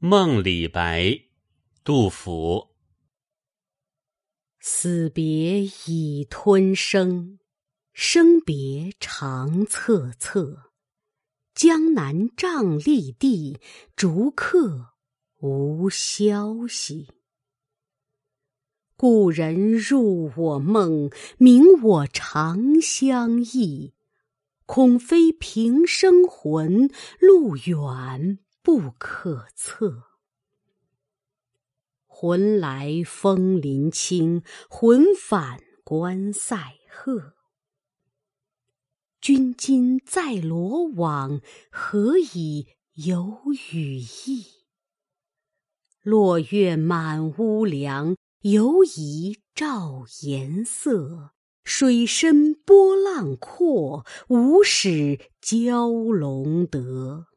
梦李白，杜甫。死别已吞声，生别长恻恻。江南瘴疠地，逐客无消息。故人入我梦，明我长相忆。恐非平生魂，路远。不可测，魂来风林清，魂返关塞鹤。君今在罗网，何以有羽翼？落月满屋梁，犹疑照颜色。水深波浪阔，无使蛟龙得。